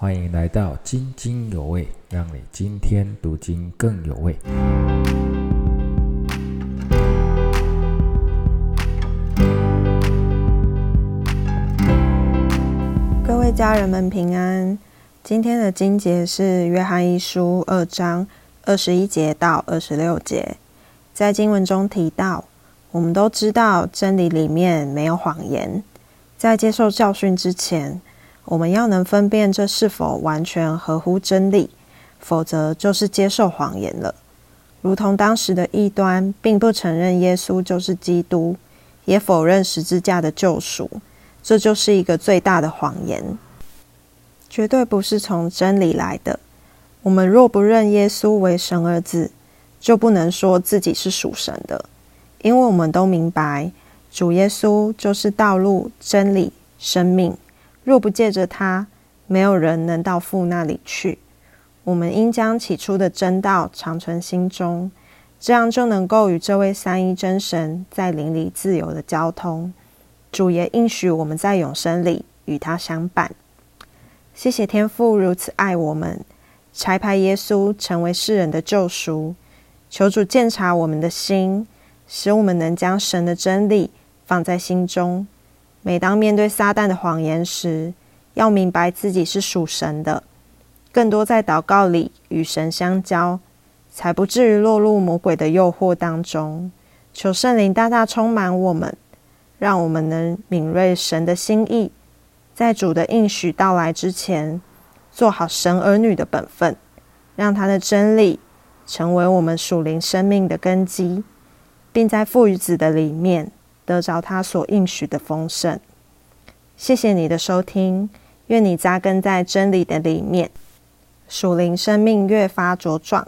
欢迎来到津津有味，让你今天读经更有味。各位家人们平安。今天的经节是约翰一书二章二十一节到二十六节。在经文中提到，我们都知道真理里面没有谎言。在接受教训之前，我们要能分辨这是否完全合乎真理，否则就是接受谎言了。如同当时的异端，并不承认耶稣就是基督，也否认十字架的救赎，这就是一个最大的谎言，绝对不是从真理来的。我们若不认耶稣为神儿子，就不能说自己是属神的，因为我们都明白，主耶稣就是道路、真理、生命。若不借着他，没有人能到父那里去。我们应将起初的真道常存心中，这样就能够与这位三一真神在灵里自由的交通。主也应许我们在永生里与他相伴。谢谢天父如此爱我们，差派耶稣成为世人的救赎。求主鉴察我们的心，使我们能将神的真理放在心中。每当面对撒旦的谎言时，要明白自己是属神的，更多在祷告里与神相交，才不至于落入魔鬼的诱惑当中。求圣灵大大充满我们，让我们能敏锐神的心意，在主的应许到来之前，做好神儿女的本分，让他的真理成为我们属灵生命的根基，并在父与子的里面。得着他所应许的丰盛。谢谢你的收听，愿你扎根在真理的里面，属灵生命越发茁壮。